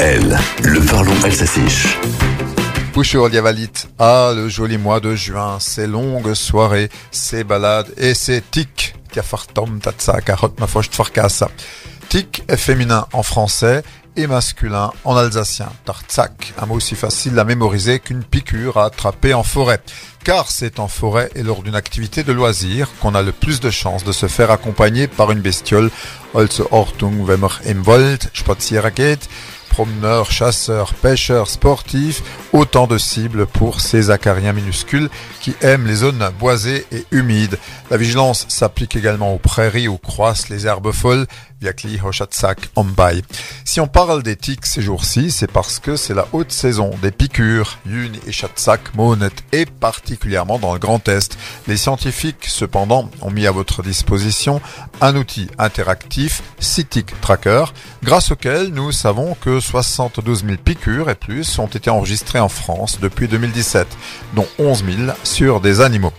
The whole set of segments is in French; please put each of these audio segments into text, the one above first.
DKL, le parlons alsacien. Bonjour Liavalit. Ah, le joli mois de juin, ces longues soirées, ces balades et ces tics. Tic est féminin en français et masculin en alsacien. Tartzak, un mot aussi facile à mémoriser qu'une piqûre à attraper en forêt. Car c'est en forêt et lors d'une activité de loisir qu'on a le plus de chances de se faire accompagner par une bestiole. Also Ortung, wenn man im Wald spazieren promeneurs, chasseurs, pêcheurs, sportifs, autant de cibles pour ces acariens minuscules qui aiment les zones boisées et humides. La vigilance s'applique également aux prairies où croissent les herbes folles, Viakli, Hochatsak, Ombay. Si on parle des tiques ces jours-ci, c'est parce que c'est la haute saison des piqûres, Yun et Chatsak, Monet, et particulièrement dans le Grand Est. Les scientifiques, cependant, ont mis à votre disposition un outil interactif, Citic Tracker, grâce auquel nous savons que 72 000 piqûres et plus ont été enregistrées en France depuis 2017, dont 11 000 sur des animaux.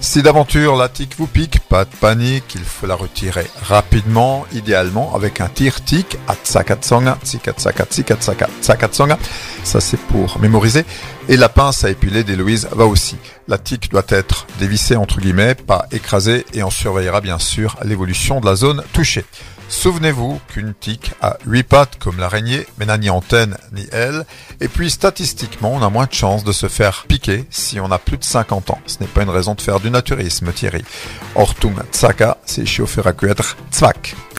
Si d'aventure la tique vous pique, pas de panique, il faut la retirer rapidement, idéalement avec un tir tic, atsakatsonga, tsakatsaka, ça c'est pour mémoriser, et la pince à épiler d'Héloïse va aussi. La tique doit être dévissée entre guillemets, pas écrasée, et on surveillera bien sûr l'évolution de la zone touchée. Souvenez-vous qu'une tique a huit pattes comme l'araignée, mais n'a ni antenne ni aile. Et puis statistiquement, on a moins de chances de se faire piquer si on a plus de 50 ans. Ce n'est pas une raison de faire du naturisme, Thierry. Ortung tsaka, c'est chauffeur à Zwak.